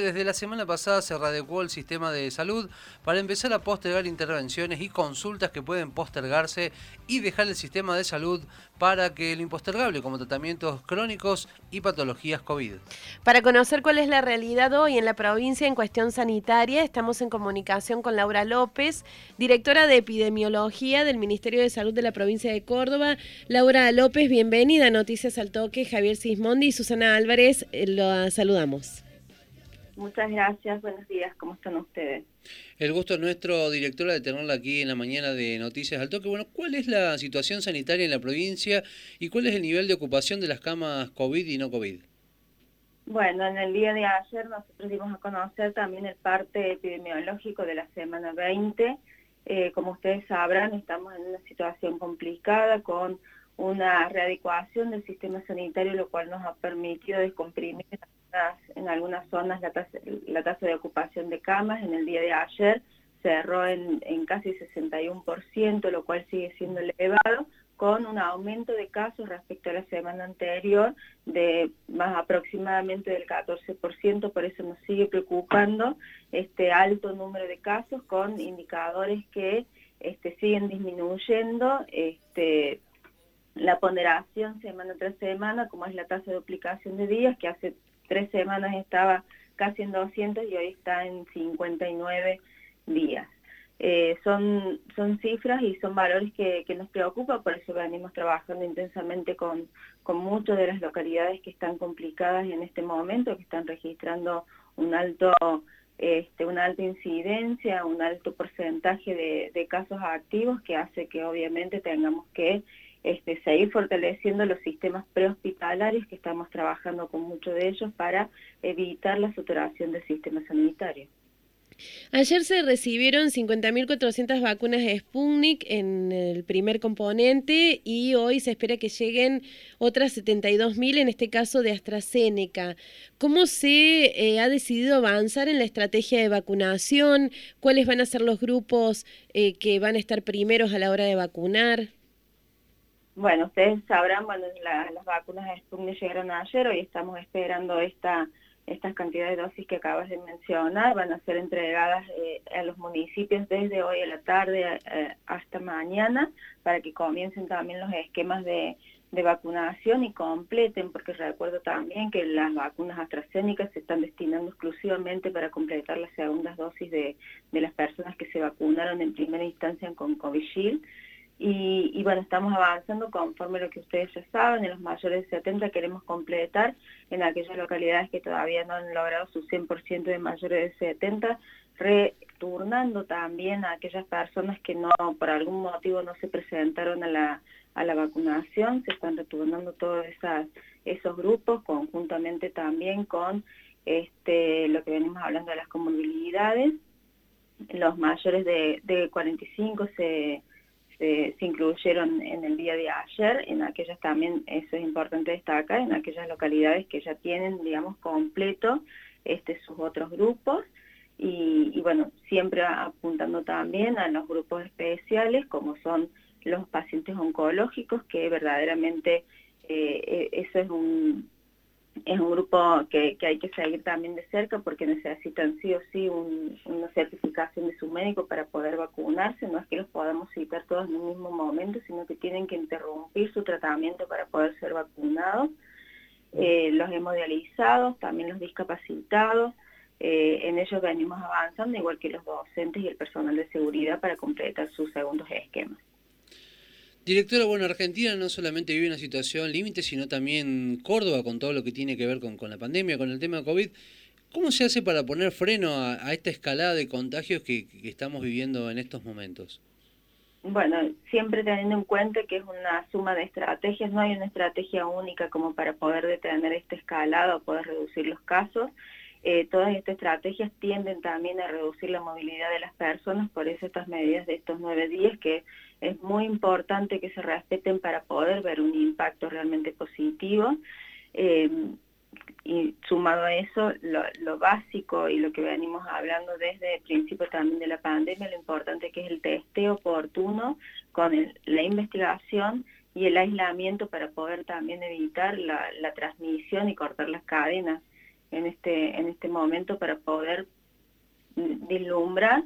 desde la semana pasada se readecuó el sistema de salud para empezar a postergar intervenciones y consultas que pueden postergarse y dejar el sistema de salud para que lo impostergable, como tratamientos crónicos y patologías COVID. Para conocer cuál es la realidad hoy en la provincia en cuestión sanitaria, estamos en comunicación con Laura López, directora de epidemiología del Ministerio de Salud de la provincia de Córdoba. Laura López, bienvenida a Noticias al Toque. Javier Sismondi y Susana Álvarez, eh, lo saludamos. Muchas gracias, buenos días, ¿cómo están ustedes? El gusto es nuestro, directora, de tenerla aquí en la mañana de Noticias al Toque. Bueno, ¿cuál es la situación sanitaria en la provincia y cuál es el nivel de ocupación de las camas COVID y no COVID? Bueno, en el día de ayer nosotros dimos a conocer también el parte epidemiológico de la semana 20. Eh, como ustedes sabrán, estamos en una situación complicada con una readecuación del sistema sanitario, lo cual nos ha permitido descomprimir en algunas zonas la tasa, la tasa de ocupación de camas. En el día de ayer cerró en, casi 61%, lo cual sigue siendo elevado, con un aumento de casos respecto a la semana anterior de más aproximadamente del 14%, por eso nos sigue preocupando este alto número de casos con indicadores que este, siguen disminuyendo, este, la ponderación semana tras semana, como es la tasa de duplicación de días, que hace tres semanas estaba casi en 200 y hoy está en 59 días. Eh, son, son cifras y son valores que, nos preocupan, por eso venimos trabajando intensamente con, con muchas de las localidades que están complicadas en este momento, que están registrando un alto, este, una alta incidencia, un alto porcentaje de, de casos activos que hace que obviamente tengamos que este, seguir fortaleciendo los sistemas prehospitalarios que estamos trabajando con muchos de ellos para evitar la saturación del sistema sanitario. Ayer se recibieron 50.400 vacunas de Sputnik en el primer componente y hoy se espera que lleguen otras 72.000, en este caso de AstraZeneca. ¿Cómo se eh, ha decidido avanzar en la estrategia de vacunación? ¿Cuáles van a ser los grupos eh, que van a estar primeros a la hora de vacunar? Bueno, ustedes sabrán, bueno, las vacunas de Sputnik llegaron ayer, hoy estamos esperando esta, estas cantidades de dosis que acabas de mencionar, van a ser entregadas eh, a los municipios desde hoy a la tarde eh, hasta mañana para que comiencen también los esquemas de, de vacunación y completen, porque recuerdo también que las vacunas AstraZeneca se están destinando exclusivamente para completar las segundas dosis de, de las personas que se vacunaron en primera instancia con Covishield y, bueno, estamos avanzando conforme lo que ustedes ya saben, en los mayores de 70 queremos completar en aquellas localidades que todavía no han logrado su 100% de mayores de 70, returnando también a aquellas personas que no por algún motivo no se presentaron a la, a la vacunación, se están returnando todos esas, esos grupos conjuntamente también con este, lo que venimos hablando de las comorbilidades, los mayores de, de 45 se se, incluyeron en el día de ayer, en aquellas también, eso es importante destacar, en aquellas localidades que ya tienen, digamos, completo este, sus otros grupos, y, bueno, siempre apuntando también a los grupos especiales, como son los pacientes oncológicos, que verdaderamente eh, e, eso es un, es un grupo que, que, hay que seguir también de cerca porque necesitan sí o sí una certificación de su médico para poder vacunarse, no es que los podamos citar todos en un mismo momento, sino que tienen que interrumpir su tratamiento para poder ser vacunados. Eh, los hemodializados, también los discapacitados, eh, en ellos venimos avanzando, igual que los docentes y el personal de seguridad para completar sus segundos esquemas. Directora, bueno, Argentina no solamente vive una situación límite, sino también Córdoba con todo lo que tiene que ver con, la pandemia, con el tema COVID. ¿Cómo se hace para poner freno a, esta escalada de contagios que, estamos viviendo en estos momentos? Bueno, siempre teniendo en cuenta que es una suma de estrategias, no hay una estrategia única como para poder detener esta escalada o poder reducir los casos. Eh, todas estas estrategias tienden también a reducir la movilidad de las personas, por eso estas medidas de estos nueve días, que es muy importante que se respeten para poder ver un impacto realmente positivo. Eh, y sumado a eso, lo, básico y lo que venimos hablando desde el principio también de la pandemia, lo importante que es el testeo oportuno con la investigación y el aislamiento para poder también evitar la transmisión y cortar las cadenas en este, en este momento para poder vislumbrar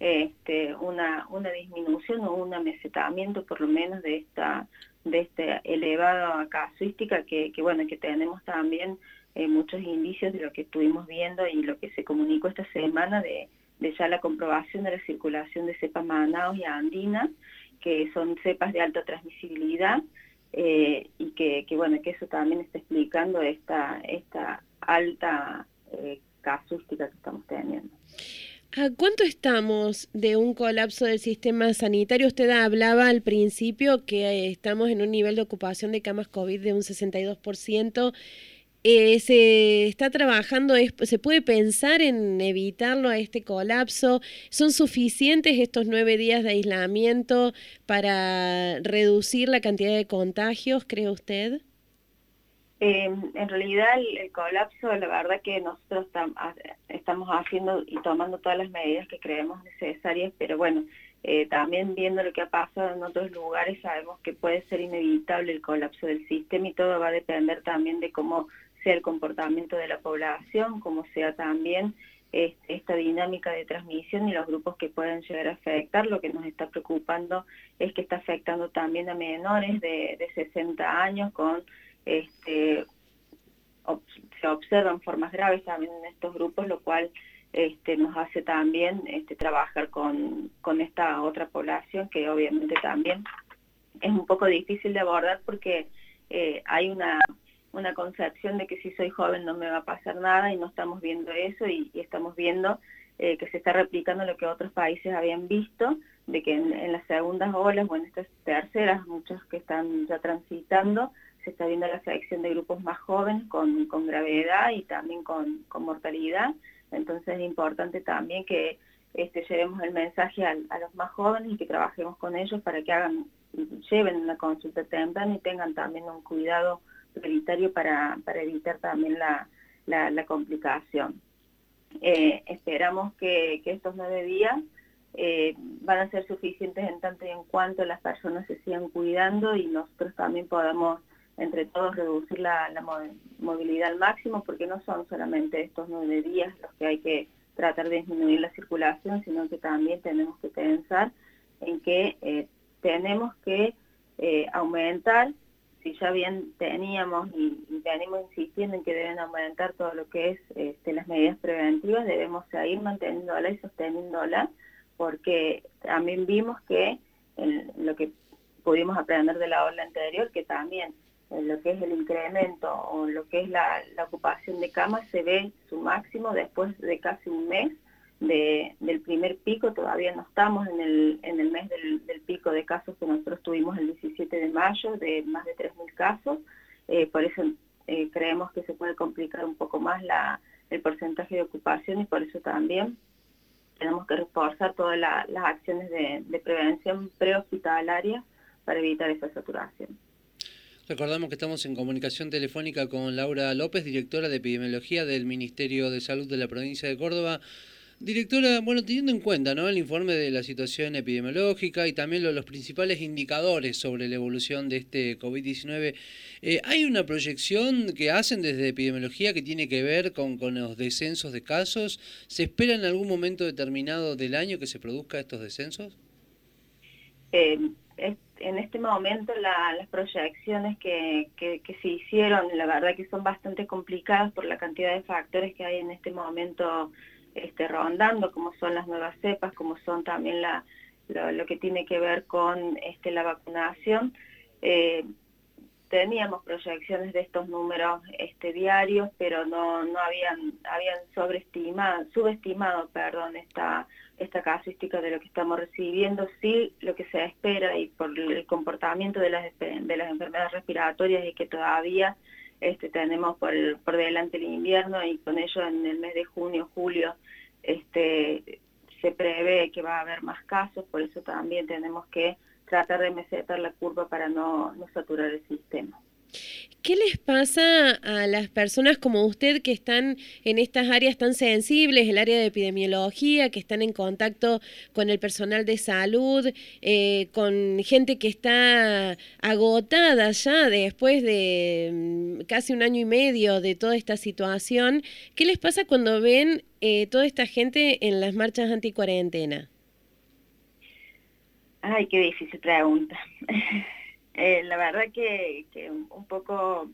este, una, una disminución o un amesetamiento por lo menos de esta de esta elevada casuística que, bueno que tenemos también eh, muchos indicios de lo que estuvimos viendo y lo que se comunicó esta semana de, de ya la comprobación de la circulación de cepas manaos y andinas que son cepas de alta transmisibilidad eh, y que, que, bueno que eso también está explicando esta esta alta eh, casuística que estamos teniendo. ¿A cuánto estamos de un colapso del sistema sanitario? Usted hablaba al principio que eh, estamos en un nivel de ocupación de camas COVID de un 62%. Eh, se está trabajando, se puede pensar en evitarlo a este colapso. ¿Son suficientes estos nueve días de aislamiento para reducir la cantidad de contagios, cree usted? Eh, en realidad el, colapso, la verdad que nosotros estamos haciendo y tomando todas las medidas que creemos necesarias, pero bueno, eh, también viendo lo que ha pasado en otros lugares sabemos que puede ser inevitable el colapso del sistema y todo va a depender también de cómo sea el comportamiento de la población, cómo sea también este, esta dinámica de transmisión y los grupos que pueden llegar a afectar. Lo que nos está preocupando es que está afectando también a menores de, de 60 años con este, se observan formas graves también en estos grupos, lo cual este, nos hace también este, trabajar con, con esta otra población que obviamente también es un poco difícil de abordar porque eh, hay una, una concepción de que si soy joven no me va a pasar nada y no estamos viendo eso y, estamos viendo eh, que se está replicando lo que otros países habían visto, de que en, las segundas olas o en estas terceras, muchos que están ya transitando, se está viendo la selección de grupos más jóvenes con, con gravedad y también con, con, mortalidad. Entonces es importante también que este, llevemos el mensaje a, los más jóvenes y que trabajemos con ellos para que hagan, lleven una consulta temprana y tengan también un cuidado prioritario para, para evitar también la, la, complicación. Eh, esperamos que, que, estos nueve días eh, van a ser suficientes en tanto y en cuanto las personas se sigan cuidando y nosotros también podamos entre todos reducir la, movilidad al máximo, porque no son solamente estos nueve días los que hay que tratar de disminuir la circulación, sino que también tenemos que pensar en que eh, tenemos que aumentar, si ya bien teníamos y, venimos insistiendo en que deben aumentar todo lo que es este, las medidas preventivas, debemos seguir manteniéndola y sosteniéndola, porque también vimos que lo que pudimos aprender de la ola anterior, que también lo que es el incremento o lo que es la, ocupación de camas se ve su máximo después de casi un mes de, del primer pico, todavía no estamos en el, en el mes del, pico de casos que nosotros tuvimos el 17 de mayo, de más de 3.000 casos, eh, por eso eh, creemos que se puede complicar un poco más la, el porcentaje de ocupación y por eso también tenemos que reforzar todas las acciones de, de prevención prehospitalaria para evitar esa saturación. Recordamos que estamos en comunicación telefónica con Laura López, directora de epidemiología del Ministerio de Salud de la provincia de Córdoba. Directora, bueno, teniendo en cuenta ¿no? el informe de la situación epidemiológica y también los principales indicadores sobre la evolución de este COVID-19, eh, ¿hay una proyección que hacen desde epidemiología que tiene que ver con, los descensos de casos? ¿Se espera en algún momento determinado del año que se produzca estos descensos? Eh, en este momento las proyecciones que, que, se hicieron, la verdad que son bastante complicadas por la cantidad de factores que hay en este momento este, rondando, como son las nuevas cepas, como son también la, lo, que tiene que ver con este, la vacunación. Eh, teníamos proyecciones de estos números este, diarios, pero no, no habían, habían sobreestimado, subestimado perdón, esta, esta casuística de lo que estamos recibiendo. Sí, lo que se espera y por el comportamiento de las, de las enfermedades respiratorias y que todavía este, tenemos por, por delante el invierno y con ello en el mes de junio, julio, este, se prevé que va a haber más casos, por eso también tenemos que tratar de mesetar la curva para no, no saturar el sistema. ¿Qué les pasa a las personas como usted que están en estas áreas tan sensibles, el área de epidemiología, que están en contacto con el personal de salud, eh, con gente que está agotada ya después de mm, casi un año y medio de toda esta situación? ¿Qué les pasa cuando ven eh, toda esta gente en las marchas anticuarentena? Ay, qué difícil pregunta. Eh, la verdad que, un poco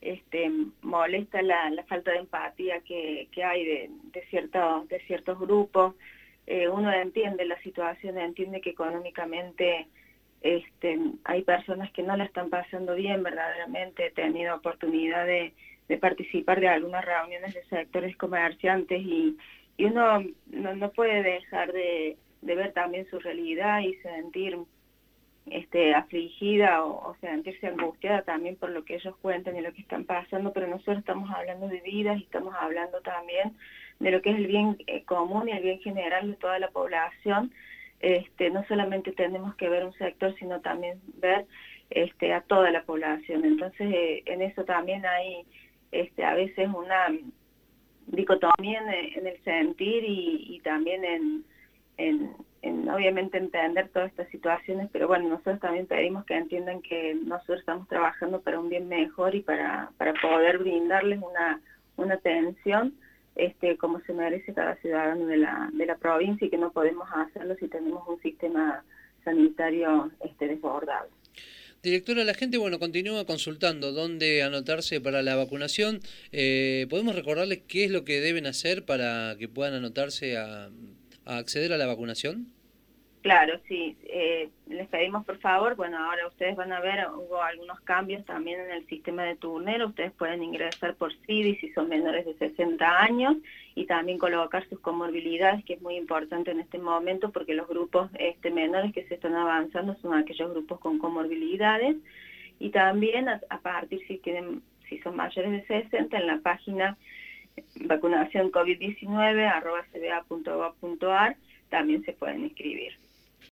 este, molesta la, falta de empatía que, hay de, de, de ciertos grupos. Eh, uno entiende la situación, entiende que económicamente este, hay personas que no la están pasando bien verdaderamente. He tenido oportunidad de, participar de algunas reuniones de sectores comerciantes y, uno no, puede dejar de, de ver también su realidad y sentir este, afligida o, sentirse angustiada también por lo que ellos cuentan y lo que están pasando, pero nosotros estamos hablando de vidas y estamos hablando también de lo que es el bien eh, común y el bien general de toda la población. Este, no solamente tenemos que ver un sector, sino también ver este, a toda la población. Entonces, eh, en eso también hay a veces una dicotomía en, el sentir y, también en, obviamente entender todas estas situaciones, pero bueno, nosotros también pedimos que entiendan que nosotros estamos trabajando para un bien mejor y para, para poder brindarles una, una atención este, como se merece cada ciudadano de la, de la provincia y que no podemos hacerlo si tenemos un sistema sanitario este, desbordado. Directora, la gente bueno continúa consultando dónde anotarse para la vacunación. Eh, ¿Podemos recordarles qué es lo que deben hacer para que puedan anotarse a acceder a la vacunación? Claro, sí. Eh, les pedimos por favor, bueno, ahora ustedes van a ver, hubo algunos cambios también en el sistema de turnero, ustedes pueden ingresar por CIDI si son menores de 60 años y también colocar sus comorbilidades, que es muy importante en este momento porque los grupos este, menores que se están avanzando son aquellos grupos con comorbilidades y también a, partir si tienen si son mayores de 60 en la página vacunación COVID-19 arroba cba.gov.ar también se pueden inscribir.